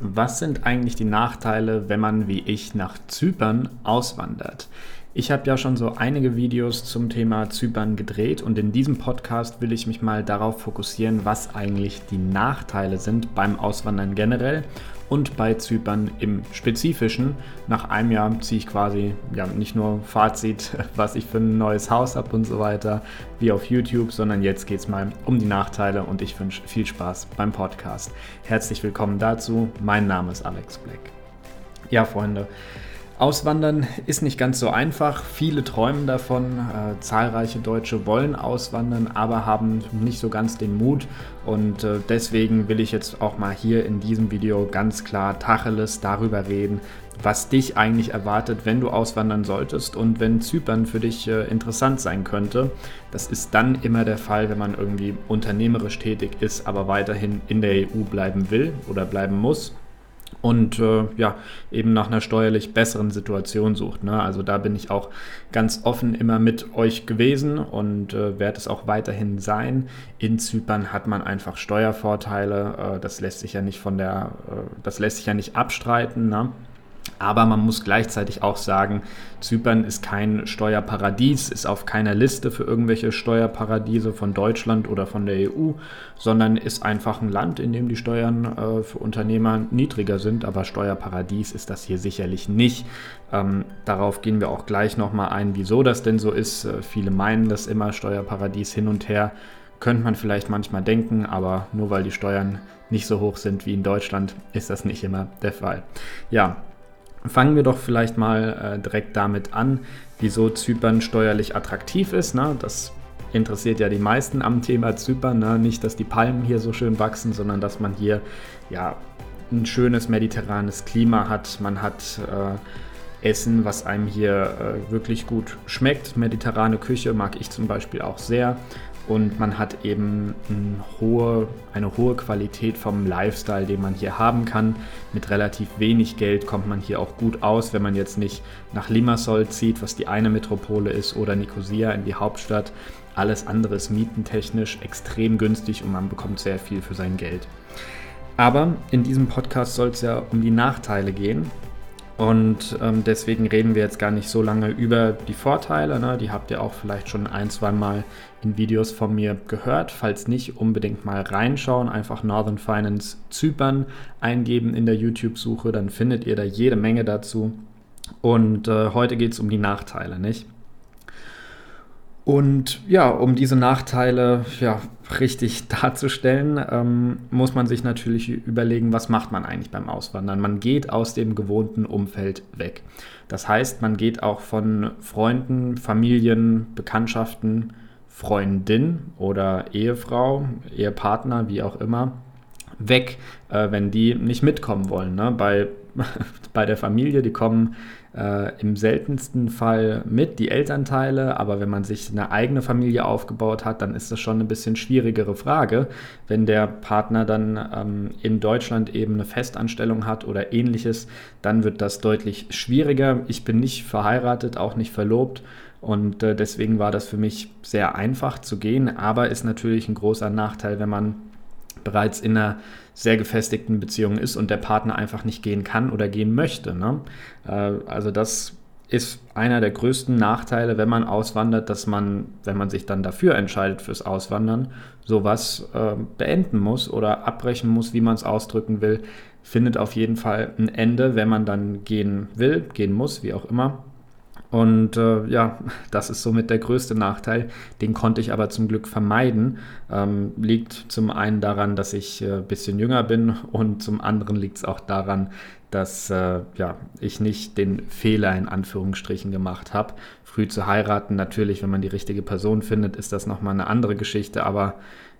Was sind eigentlich die Nachteile, wenn man wie ich nach Zypern auswandert? Ich habe ja schon so einige Videos zum Thema Zypern gedreht und in diesem Podcast will ich mich mal darauf fokussieren, was eigentlich die Nachteile sind beim Auswandern generell und bei Zypern im Spezifischen. Nach einem Jahr ziehe ich quasi ja nicht nur Fazit, was ich für ein neues Haus habe und so weiter, wie auf YouTube, sondern jetzt geht es mal um die Nachteile und ich wünsche viel Spaß beim Podcast. Herzlich willkommen dazu. Mein Name ist Alex Black. Ja, Freunde. Auswandern ist nicht ganz so einfach. Viele träumen davon. Äh, zahlreiche Deutsche wollen auswandern, aber haben nicht so ganz den Mut. Und äh, deswegen will ich jetzt auch mal hier in diesem Video ganz klar Tacheles darüber reden, was dich eigentlich erwartet, wenn du auswandern solltest und wenn Zypern für dich äh, interessant sein könnte. Das ist dann immer der Fall, wenn man irgendwie unternehmerisch tätig ist, aber weiterhin in der EU bleiben will oder bleiben muss und äh, ja, eben nach einer steuerlich besseren Situation sucht. Ne? Also da bin ich auch ganz offen immer mit euch gewesen und äh, werde es auch weiterhin sein. In Zypern hat man einfach Steuervorteile, äh, das lässt sich ja nicht von der, äh, das lässt sich ja nicht abstreiten. Ne? Aber man muss gleichzeitig auch sagen, Zypern ist kein Steuerparadies, ist auf keiner Liste für irgendwelche Steuerparadiese von Deutschland oder von der EU, sondern ist einfach ein Land, in dem die Steuern äh, für Unternehmer niedriger sind. Aber Steuerparadies ist das hier sicherlich nicht. Ähm, darauf gehen wir auch gleich nochmal ein, wieso das denn so ist. Äh, viele meinen das immer, Steuerparadies hin und her. Könnte man vielleicht manchmal denken, aber nur weil die Steuern nicht so hoch sind wie in Deutschland, ist das nicht immer der Fall. Ja, Fangen wir doch vielleicht mal äh, direkt damit an, wieso Zypern steuerlich attraktiv ist. Ne? Das interessiert ja die meisten am Thema Zypern. Ne? Nicht, dass die Palmen hier so schön wachsen, sondern dass man hier ja ein schönes mediterranes Klima hat. Man hat äh, Essen, was einem hier äh, wirklich gut schmeckt. Mediterrane Küche mag ich zum Beispiel auch sehr und man hat eben eine hohe, eine hohe Qualität vom Lifestyle, den man hier haben kann. Mit relativ wenig Geld kommt man hier auch gut aus, wenn man jetzt nicht nach Limassol zieht, was die eine Metropole ist, oder Nicosia in die Hauptstadt. Alles andere ist mietentechnisch extrem günstig und man bekommt sehr viel für sein Geld. Aber in diesem Podcast soll es ja um die Nachteile gehen. Und ähm, deswegen reden wir jetzt gar nicht so lange über die Vorteile. Ne? Die habt ihr auch vielleicht schon ein, zwei Mal in Videos von mir gehört. Falls nicht, unbedingt mal reinschauen. Einfach Northern Finance Zypern eingeben in der YouTube-Suche. Dann findet ihr da jede Menge dazu. Und äh, heute geht es um die Nachteile, nicht? Und ja, um diese Nachteile ja, richtig darzustellen, ähm, muss man sich natürlich überlegen, was macht man eigentlich beim Auswandern. Man geht aus dem gewohnten Umfeld weg. Das heißt, man geht auch von Freunden, Familien, Bekanntschaften, Freundin oder Ehefrau, Ehepartner, wie auch immer, weg, äh, wenn die nicht mitkommen wollen. Ne? Bei, bei der Familie, die kommen äh, im seltensten Fall mit, die Elternteile, aber wenn man sich eine eigene Familie aufgebaut hat, dann ist das schon eine bisschen schwierigere Frage. Wenn der Partner dann ähm, in Deutschland eben eine Festanstellung hat oder ähnliches, dann wird das deutlich schwieriger. Ich bin nicht verheiratet, auch nicht verlobt. Und äh, deswegen war das für mich sehr einfach zu gehen, aber ist natürlich ein großer Nachteil, wenn man bereits in einer sehr gefestigten Beziehung ist und der Partner einfach nicht gehen kann oder gehen möchte. Ne? Äh, also das ist einer der größten Nachteile, wenn man auswandert, dass man, wenn man sich dann dafür entscheidet fürs Auswandern, sowas äh, beenden muss oder abbrechen muss, wie man es ausdrücken will, findet auf jeden Fall ein Ende, wenn man dann gehen will, gehen muss, wie auch immer. Und äh, ja, das ist somit der größte Nachteil. Den konnte ich aber zum Glück vermeiden. Ähm, liegt zum einen daran, dass ich ein äh, bisschen jünger bin und zum anderen liegt es auch daran, dass äh, ja, ich nicht den Fehler in Anführungsstrichen gemacht habe. Früh zu heiraten, natürlich, wenn man die richtige Person findet, ist das nochmal eine andere Geschichte. Aber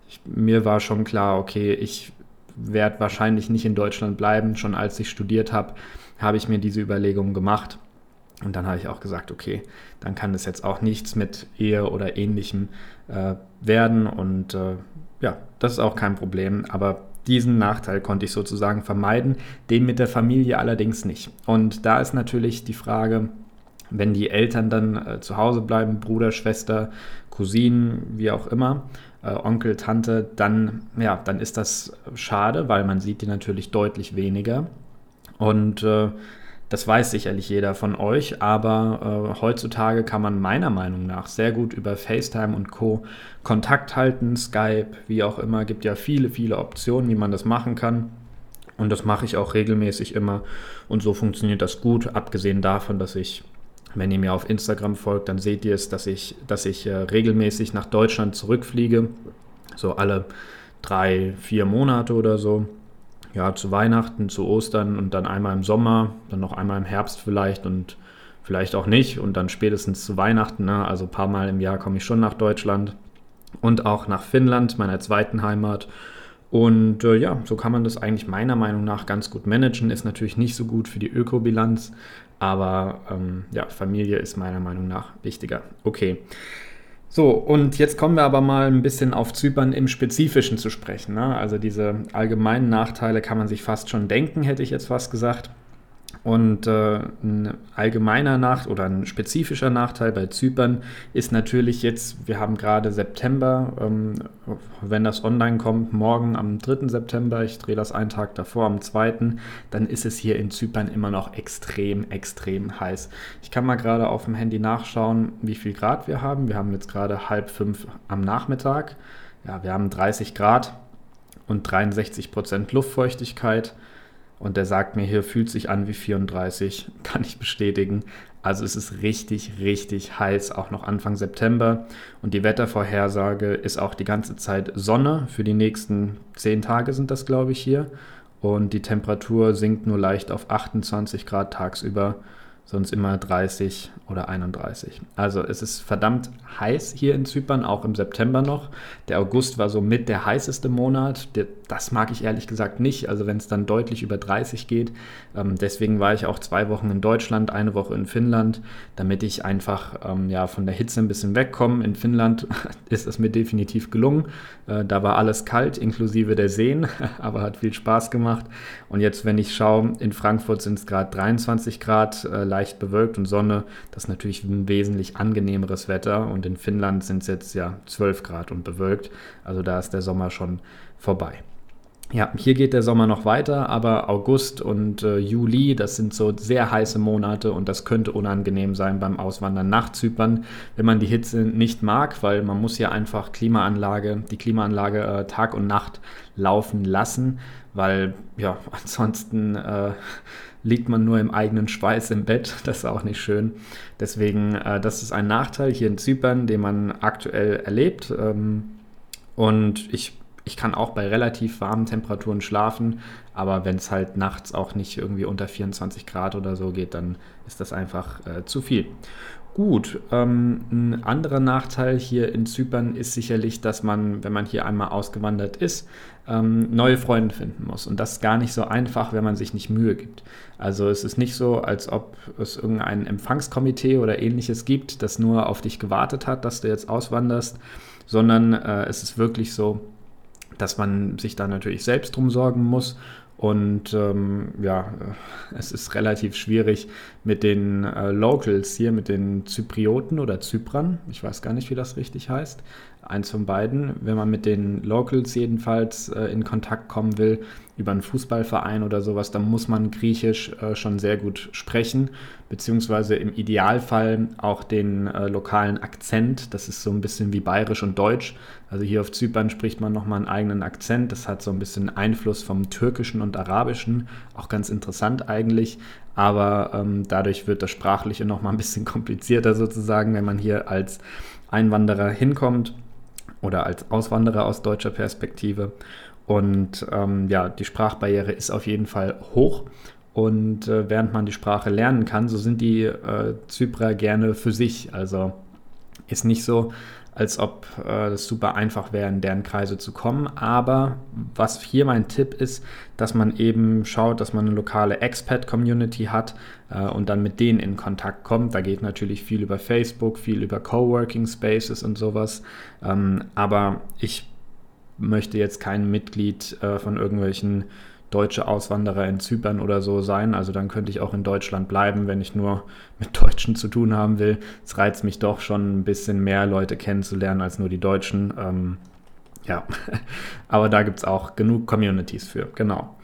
ich, mir war schon klar, okay, ich werde wahrscheinlich nicht in Deutschland bleiben. Schon als ich studiert habe, habe ich mir diese Überlegungen gemacht und dann habe ich auch gesagt, okay, dann kann das jetzt auch nichts mit Ehe oder ähnlichem äh, werden. Und äh, ja, das ist auch kein Problem. Aber diesen Nachteil konnte ich sozusagen vermeiden, den mit der Familie allerdings nicht. Und da ist natürlich die Frage, wenn die Eltern dann äh, zu Hause bleiben, Bruder, Schwester, Cousinen, wie auch immer, äh, Onkel, Tante, dann, ja, dann ist das schade, weil man sieht die natürlich deutlich weniger. Und äh, das weiß sicherlich jeder von euch, aber äh, heutzutage kann man meiner Meinung nach sehr gut über FaceTime und Co. Kontakt halten, Skype, wie auch immer, gibt ja viele, viele Optionen, wie man das machen kann. Und das mache ich auch regelmäßig immer. Und so funktioniert das gut, abgesehen davon, dass ich, wenn ihr mir auf Instagram folgt, dann seht ihr es, dass ich, dass ich äh, regelmäßig nach Deutschland zurückfliege. So alle drei, vier Monate oder so. Ja, zu Weihnachten, zu Ostern und dann einmal im Sommer, dann noch einmal im Herbst vielleicht und vielleicht auch nicht und dann spätestens zu Weihnachten. Ne? Also ein paar Mal im Jahr komme ich schon nach Deutschland und auch nach Finnland, meiner zweiten Heimat. Und äh, ja, so kann man das eigentlich meiner Meinung nach ganz gut managen. Ist natürlich nicht so gut für die Ökobilanz, aber ähm, ja, Familie ist meiner Meinung nach wichtiger. Okay. So, und jetzt kommen wir aber mal ein bisschen auf Zypern im Spezifischen zu sprechen. Ne? Also diese allgemeinen Nachteile kann man sich fast schon denken, hätte ich jetzt fast gesagt. Und äh, ein allgemeiner Nachteil oder ein spezifischer Nachteil bei Zypern ist natürlich jetzt, wir haben gerade September, ähm, wenn das online kommt, morgen am 3. September, ich drehe das einen Tag davor, am 2., dann ist es hier in Zypern immer noch extrem, extrem heiß. Ich kann mal gerade auf dem Handy nachschauen, wie viel Grad wir haben. Wir haben jetzt gerade halb fünf am Nachmittag. Ja, wir haben 30 Grad und 63 Prozent Luftfeuchtigkeit. Und der sagt mir, hier fühlt sich an wie 34, kann ich bestätigen. Also es ist richtig, richtig heiß, auch noch Anfang September. Und die Wettervorhersage ist auch die ganze Zeit Sonne. Für die nächsten zehn Tage sind das, glaube ich, hier. Und die Temperatur sinkt nur leicht auf 28 Grad tagsüber sonst immer 30 oder 31. Also es ist verdammt heiß hier in Zypern, auch im September noch. Der August war so mit der heißeste Monat. Das mag ich ehrlich gesagt nicht, also wenn es dann deutlich über 30 geht. Ähm, deswegen war ich auch zwei Wochen in Deutschland, eine Woche in Finnland, damit ich einfach ähm, ja, von der Hitze ein bisschen wegkomme. In Finnland ist es mir definitiv gelungen. Äh, da war alles kalt, inklusive der Seen, aber hat viel Spaß gemacht. Und jetzt, wenn ich schaue, in Frankfurt sind es gerade 23 Grad, leicht bewölkt und Sonne. Das ist natürlich ein wesentlich angenehmeres Wetter. Und in Finnland sind es jetzt ja 12 Grad und bewölkt. Also da ist der Sommer schon vorbei. Ja, hier geht der Sommer noch weiter, aber August und äh, Juli, das sind so sehr heiße Monate und das könnte unangenehm sein beim Auswandern nach Zypern, wenn man die Hitze nicht mag, weil man muss ja einfach Klimaanlage, die Klimaanlage äh, Tag und Nacht laufen lassen, weil ja, ansonsten äh, liegt man nur im eigenen Schweiß im Bett. Das ist auch nicht schön. Deswegen, äh, das ist ein Nachteil hier in Zypern, den man aktuell erlebt. Ähm, und ich ich kann auch bei relativ warmen Temperaturen schlafen, aber wenn es halt nachts auch nicht irgendwie unter 24 Grad oder so geht, dann ist das einfach äh, zu viel. Gut, ähm, ein anderer Nachteil hier in Zypern ist sicherlich, dass man, wenn man hier einmal ausgewandert ist, ähm, neue Freunde finden muss. Und das ist gar nicht so einfach, wenn man sich nicht Mühe gibt. Also es ist nicht so, als ob es irgendein Empfangskomitee oder ähnliches gibt, das nur auf dich gewartet hat, dass du jetzt auswanderst, sondern äh, es ist wirklich so, dass man sich da natürlich selbst drum sorgen muss und ähm, ja, es ist relativ schwierig mit den äh, Locals hier, mit den Zyprioten oder Zyprern, ich weiß gar nicht, wie das richtig heißt, eins von beiden. Wenn man mit den Locals jedenfalls äh, in Kontakt kommen will, über einen Fußballverein oder sowas, dann muss man Griechisch äh, schon sehr gut sprechen, beziehungsweise im Idealfall auch den äh, lokalen Akzent. Das ist so ein bisschen wie Bayerisch und Deutsch. Also hier auf Zypern spricht man nochmal einen eigenen Akzent. Das hat so ein bisschen Einfluss vom Türkischen und Arabischen. Auch ganz interessant eigentlich. Aber ähm, dadurch wird das Sprachliche nochmal ein bisschen komplizierter sozusagen, wenn man hier als Einwanderer hinkommt oder als Auswanderer aus deutscher Perspektive. Und ähm, ja, die Sprachbarriere ist auf jeden Fall hoch. Und äh, während man die Sprache lernen kann, so sind die äh, Zyprer gerne für sich. Also ist nicht so, als ob äh, das super einfach wäre, in deren Kreise zu kommen. Aber was hier mein Tipp ist, dass man eben schaut, dass man eine lokale Expat-Community hat äh, und dann mit denen in Kontakt kommt. Da geht natürlich viel über Facebook, viel über Coworking Spaces und sowas. Ähm, aber ich möchte jetzt kein Mitglied äh, von irgendwelchen deutsche Auswanderer in Zypern oder so sein. Also dann könnte ich auch in Deutschland bleiben, wenn ich nur mit Deutschen zu tun haben will. Es reizt mich doch schon ein bisschen mehr Leute kennenzulernen als nur die Deutschen. Ähm, ja, aber da gibt es auch genug Communities für, genau.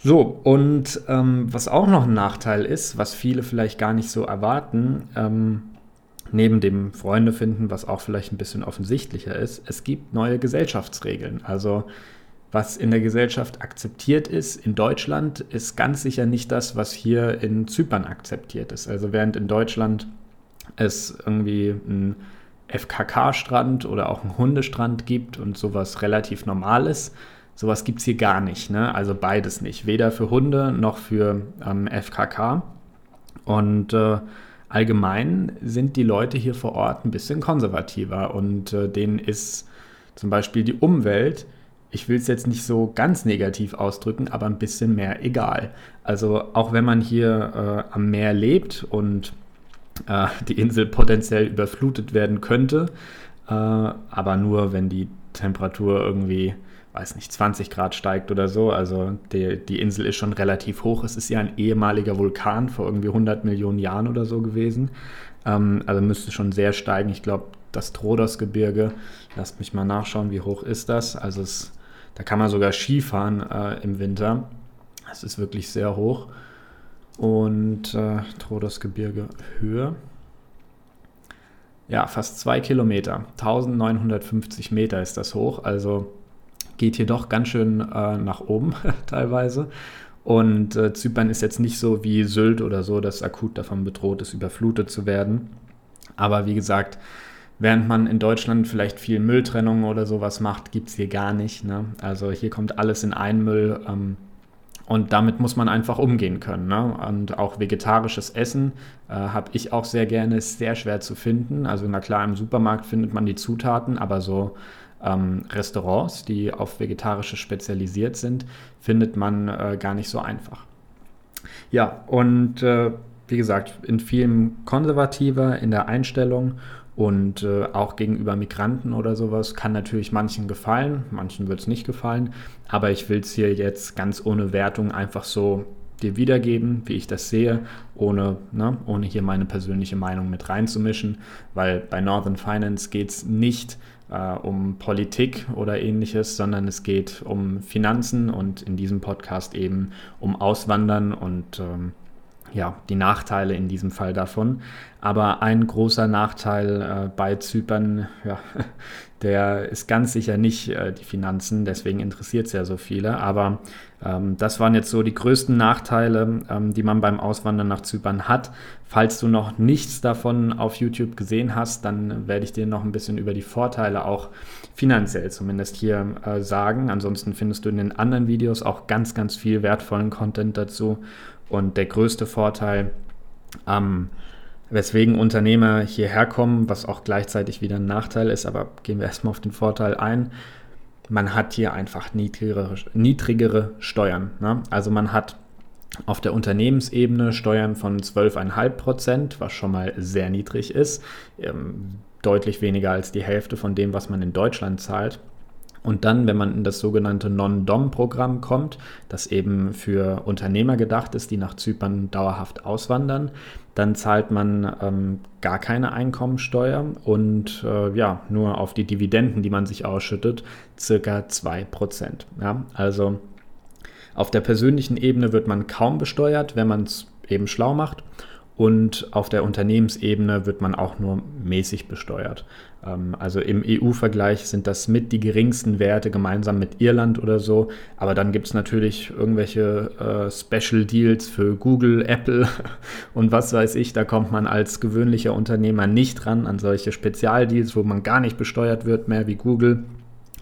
So, und ähm, was auch noch ein Nachteil ist, was viele vielleicht gar nicht so erwarten, ähm, neben dem Freunde finden, was auch vielleicht ein bisschen offensichtlicher ist, es gibt neue Gesellschaftsregeln. Also was in der Gesellschaft akzeptiert ist in Deutschland, ist ganz sicher nicht das, was hier in Zypern akzeptiert ist. Also während in Deutschland es irgendwie ein FKK-Strand oder auch einen Hundestrand gibt und sowas relativ Normales, sowas gibt es hier gar nicht. Ne? Also beides nicht. Weder für Hunde noch für ähm, FKK. Und äh, allgemein sind die Leute hier vor Ort ein bisschen konservativer und äh, denen ist zum Beispiel die Umwelt, ich will es jetzt nicht so ganz negativ ausdrücken, aber ein bisschen mehr egal. Also auch wenn man hier äh, am Meer lebt und äh, die Insel potenziell überflutet werden könnte, äh, aber nur wenn die Temperatur irgendwie weiß nicht, 20 Grad steigt oder so. Also die, die Insel ist schon relativ hoch. Es ist ja ein ehemaliger Vulkan vor irgendwie 100 Millionen Jahren oder so gewesen. Ähm, also müsste schon sehr steigen. Ich glaube, das Trodosgebirge, lasst mich mal nachschauen, wie hoch ist das? Also es, da kann man sogar Skifahren äh, im Winter. Es ist wirklich sehr hoch. Und äh, Trodosgebirge Höhe. Ja, fast zwei Kilometer. 1950 Meter ist das hoch. Also geht hier doch ganz schön äh, nach oben teilweise. Und äh, Zypern ist jetzt nicht so wie Sylt oder so, das akut davon bedroht ist, überflutet zu werden. Aber wie gesagt, während man in Deutschland vielleicht viel Mülltrennung oder sowas macht, gibt es hier gar nicht. Ne? Also hier kommt alles in einen Müll. Ähm, und damit muss man einfach umgehen können. Ne? Und auch vegetarisches Essen äh, habe ich auch sehr gerne, ist sehr schwer zu finden. Also na klar, im Supermarkt findet man die Zutaten, aber so ähm, Restaurants, die auf vegetarische spezialisiert sind, findet man äh, gar nicht so einfach. Ja, und äh, wie gesagt, in vielem konservativer in der Einstellung und äh, auch gegenüber Migranten oder sowas kann natürlich manchen gefallen, manchen wird es nicht gefallen, aber ich will es hier jetzt ganz ohne Wertung einfach so dir wiedergeben, wie ich das sehe, ohne, ne, ohne hier meine persönliche Meinung mit reinzumischen, weil bei Northern Finance geht es nicht äh, um Politik oder ähnliches, sondern es geht um Finanzen und in diesem Podcast eben um Auswandern und ähm, ja, die Nachteile in diesem Fall davon. Aber ein großer Nachteil äh, bei Zypern, ja, der ist ganz sicher nicht äh, die Finanzen, deswegen interessiert es ja so viele. Aber ähm, das waren jetzt so die größten Nachteile, ähm, die man beim Auswandern nach Zypern hat. Falls du noch nichts davon auf YouTube gesehen hast, dann werde ich dir noch ein bisschen über die Vorteile auch finanziell zumindest hier äh, sagen. Ansonsten findest du in den anderen Videos auch ganz, ganz viel wertvollen Content dazu. Und der größte Vorteil, ähm, weswegen Unternehmer hierher kommen, was auch gleichzeitig wieder ein Nachteil ist, aber gehen wir erstmal auf den Vorteil ein. Man hat hier einfach niedrigere, niedrigere Steuern. Ne? Also man hat auf der Unternehmensebene Steuern von 12,5 Prozent, was schon mal sehr niedrig ist, ähm, deutlich weniger als die Hälfte von dem, was man in Deutschland zahlt. Und dann, wenn man in das sogenannte Non-Dom-Programm kommt, das eben für Unternehmer gedacht ist, die nach Zypern dauerhaft auswandern, dann zahlt man ähm, gar keine Einkommensteuer und äh, ja, nur auf die Dividenden, die man sich ausschüttet, circa 2%. Ja? Also auf der persönlichen Ebene wird man kaum besteuert, wenn man es eben schlau macht und auf der Unternehmensebene wird man auch nur mäßig besteuert. Ähm, also im EU-Vergleich sind das mit die geringsten Werte gemeinsam mit Irland oder so. Aber dann gibt es natürlich irgendwelche äh, Special Deals für Google, Apple und was weiß ich. Da kommt man als gewöhnlicher Unternehmer nicht ran an solche Spezialdeals, wo man gar nicht besteuert wird mehr wie Google.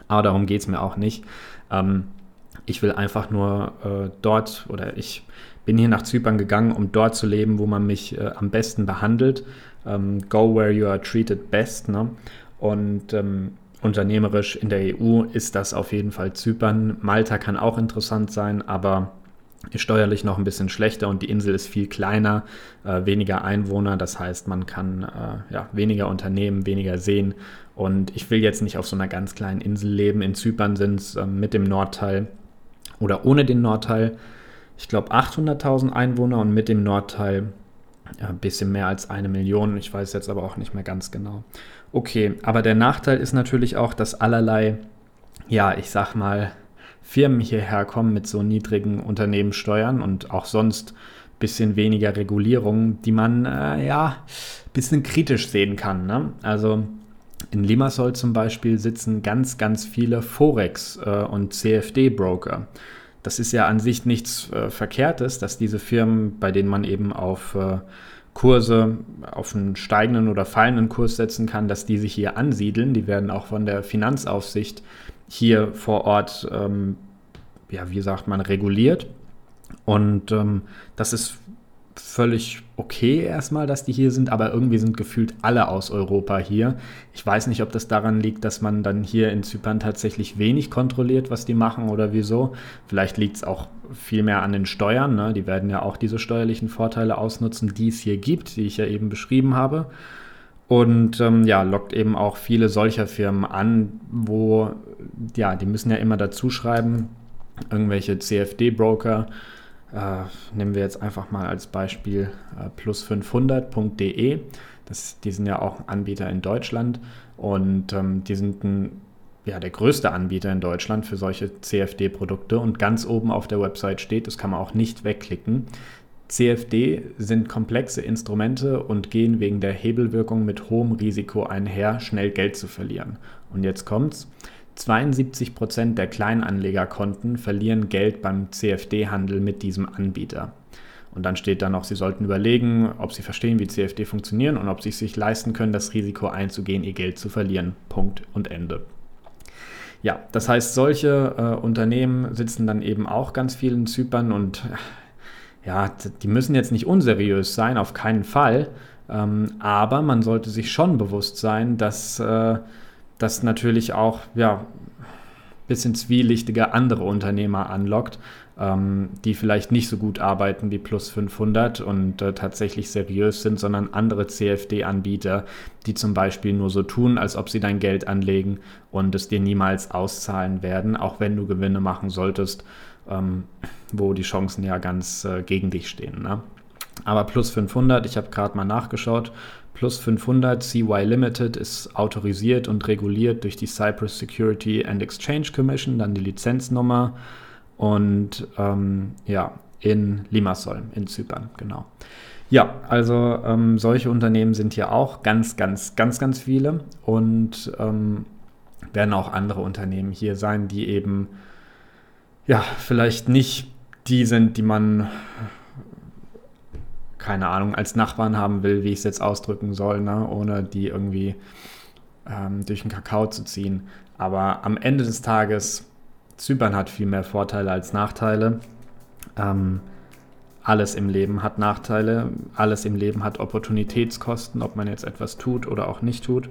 Aber darum geht es mir auch nicht. Ähm, ich will einfach nur äh, dort oder ich bin hier nach Zypern gegangen, um dort zu leben, wo man mich äh, am besten behandelt. Ähm, go where you are treated best. Ne? Und ähm, unternehmerisch in der EU ist das auf jeden Fall Zypern. Malta kann auch interessant sein, aber ist steuerlich noch ein bisschen schlechter und die Insel ist viel kleiner, äh, weniger Einwohner. Das heißt, man kann äh, ja, weniger Unternehmen, weniger sehen. Und ich will jetzt nicht auf so einer ganz kleinen Insel leben. In Zypern sind es äh, mit dem Nordteil oder ohne den Nordteil ich glaube, 800.000 Einwohner und mit dem Nordteil ja, ein bisschen mehr als eine Million. Ich weiß jetzt aber auch nicht mehr ganz genau. Okay, aber der Nachteil ist natürlich auch, dass allerlei ja, ich sag mal, Firmen hierher kommen mit so niedrigen Unternehmenssteuern und auch sonst bisschen weniger Regulierung, die man äh, ja ein bisschen kritisch sehen kann. Ne? Also in Limassol zum Beispiel sitzen ganz, ganz viele Forex- äh, und CFD-Broker. Das ist ja an sich nichts äh, Verkehrtes, dass diese Firmen, bei denen man eben auf äh, Kurse, auf einen steigenden oder fallenden Kurs setzen kann, dass die sich hier ansiedeln. Die werden auch von der Finanzaufsicht hier vor Ort, ähm, ja, wie sagt man, reguliert. Und ähm, das ist völlig okay erstmal, dass die hier sind, aber irgendwie sind gefühlt alle aus Europa hier. Ich weiß nicht, ob das daran liegt, dass man dann hier in Zypern tatsächlich wenig kontrolliert, was die machen oder wieso. Vielleicht liegt es auch viel mehr an den Steuern. Ne? Die werden ja auch diese steuerlichen Vorteile ausnutzen, die es hier gibt, die ich ja eben beschrieben habe. Und ähm, ja, lockt eben auch viele solcher Firmen an, wo, ja, die müssen ja immer dazu schreiben, irgendwelche CFD-Broker, nehmen wir jetzt einfach mal als Beispiel äh, plus500.de. die sind ja auch Anbieter in Deutschland und ähm, die sind ein, ja, der größte Anbieter in Deutschland für solche CFD-Produkte. Und ganz oben auf der Website steht, das kann man auch nicht wegklicken, CFD sind komplexe Instrumente und gehen wegen der Hebelwirkung mit hohem Risiko einher, schnell Geld zu verlieren. Und jetzt kommt's. 72 Prozent der Kleinanlegerkonten verlieren Geld beim CFD-Handel mit diesem Anbieter. Und dann steht da noch, Sie sollten überlegen, ob Sie verstehen, wie CFD funktionieren und ob Sie sich leisten können, das Risiko einzugehen, Ihr Geld zu verlieren. Punkt und Ende. Ja, das heißt, solche äh, Unternehmen sitzen dann eben auch ganz viel in Zypern und ja, die müssen jetzt nicht unseriös sein, auf keinen Fall. Ähm, aber man sollte sich schon bewusst sein, dass äh, das natürlich auch ja, bisschen zwielichtige andere Unternehmer anlockt, ähm, die vielleicht nicht so gut arbeiten wie Plus 500 und äh, tatsächlich seriös sind, sondern andere CFD-Anbieter, die zum Beispiel nur so tun, als ob sie dein Geld anlegen und es dir niemals auszahlen werden, auch wenn du Gewinne machen solltest, ähm, wo die Chancen ja ganz äh, gegen dich stehen. Ne? Aber Plus 500, ich habe gerade mal nachgeschaut, Plus 500 CY Limited ist autorisiert und reguliert durch die Cyprus Security and Exchange Commission, dann die Lizenznummer und ähm, ja, in Limassol, in Zypern, genau. Ja, also ähm, solche Unternehmen sind hier auch ganz, ganz, ganz, ganz viele und ähm, werden auch andere Unternehmen hier sein, die eben ja vielleicht nicht die sind, die man keine Ahnung, als Nachbarn haben will, wie ich es jetzt ausdrücken soll, ne? ohne die irgendwie ähm, durch den Kakao zu ziehen. Aber am Ende des Tages, Zypern hat viel mehr Vorteile als Nachteile. Ähm, alles im Leben hat Nachteile, alles im Leben hat Opportunitätskosten, ob man jetzt etwas tut oder auch nicht tut.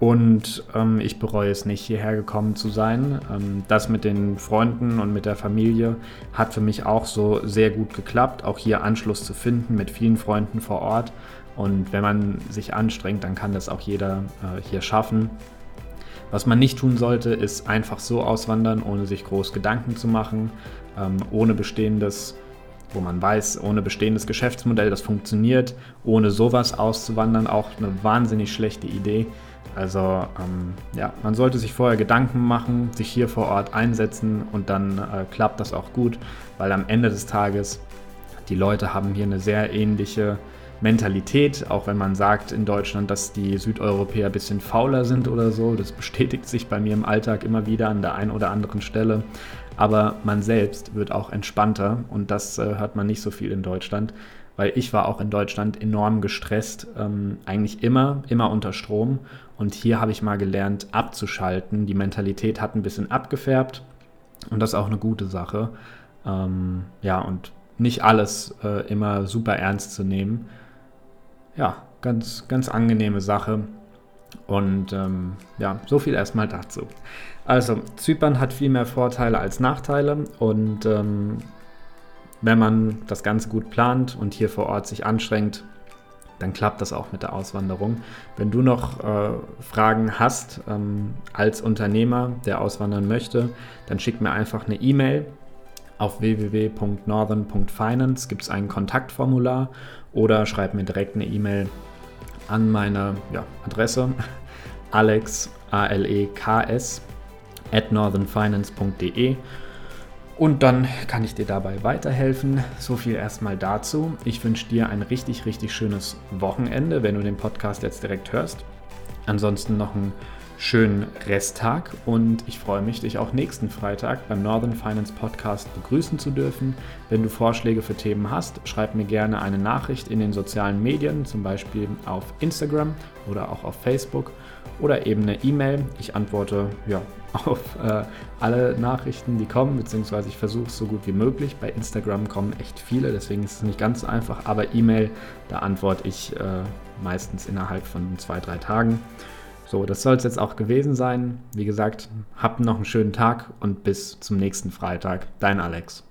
Und ähm, ich bereue es nicht, hierher gekommen zu sein. Ähm, das mit den Freunden und mit der Familie hat für mich auch so sehr gut geklappt, auch hier Anschluss zu finden mit vielen Freunden vor Ort. Und wenn man sich anstrengt, dann kann das auch jeder äh, hier schaffen. Was man nicht tun sollte, ist einfach so auswandern, ohne sich groß Gedanken zu machen, ähm, ohne bestehendes wo man weiß, ohne bestehendes Geschäftsmodell, das funktioniert, ohne sowas auszuwandern, auch eine wahnsinnig schlechte Idee. Also ähm, ja, man sollte sich vorher Gedanken machen, sich hier vor Ort einsetzen und dann äh, klappt das auch gut, weil am Ende des Tages die Leute haben hier eine sehr ähnliche Mentalität, auch wenn man sagt in Deutschland, dass die Südeuropäer ein bisschen fauler sind oder so. Das bestätigt sich bei mir im Alltag immer wieder an der einen oder anderen Stelle. Aber man selbst wird auch entspannter und das äh, hört man nicht so viel in Deutschland weil ich war auch in Deutschland enorm gestresst, ähm, eigentlich immer, immer unter Strom. Und hier habe ich mal gelernt, abzuschalten. Die Mentalität hat ein bisschen abgefärbt und das ist auch eine gute Sache. Ähm, ja, und nicht alles äh, immer super ernst zu nehmen. Ja, ganz, ganz angenehme Sache. Und ähm, ja, so viel erstmal dazu. Also, Zypern hat viel mehr Vorteile als Nachteile und ähm, wenn man das Ganze gut plant und hier vor Ort sich anstrengt, dann klappt das auch mit der Auswanderung. Wenn du noch äh, Fragen hast ähm, als Unternehmer, der auswandern möchte, dann schick mir einfach eine E-Mail. Auf www.northern.finance gibt es ein Kontaktformular oder schreib mir direkt eine E-Mail an meine ja, Adresse alex, A-L-E-K-S, at northernfinance.de und dann kann ich dir dabei weiterhelfen. So viel erstmal dazu. Ich wünsche dir ein richtig, richtig schönes Wochenende, wenn du den Podcast jetzt direkt hörst. Ansonsten noch einen schönen Resttag und ich freue mich, dich auch nächsten Freitag beim Northern Finance Podcast begrüßen zu dürfen. Wenn du Vorschläge für Themen hast, schreib mir gerne eine Nachricht in den sozialen Medien, zum Beispiel auf Instagram oder auch auf Facebook oder eben eine E-Mail. Ich antworte ja, auf äh, alle Nachrichten, die kommen, beziehungsweise ich versuche es so gut wie möglich. Bei Instagram kommen echt viele, deswegen ist es nicht ganz so einfach, aber E-Mail, da antworte ich äh, meistens innerhalb von zwei, drei Tagen. So, das soll es jetzt auch gewesen sein. Wie gesagt, habt noch einen schönen Tag und bis zum nächsten Freitag. Dein Alex.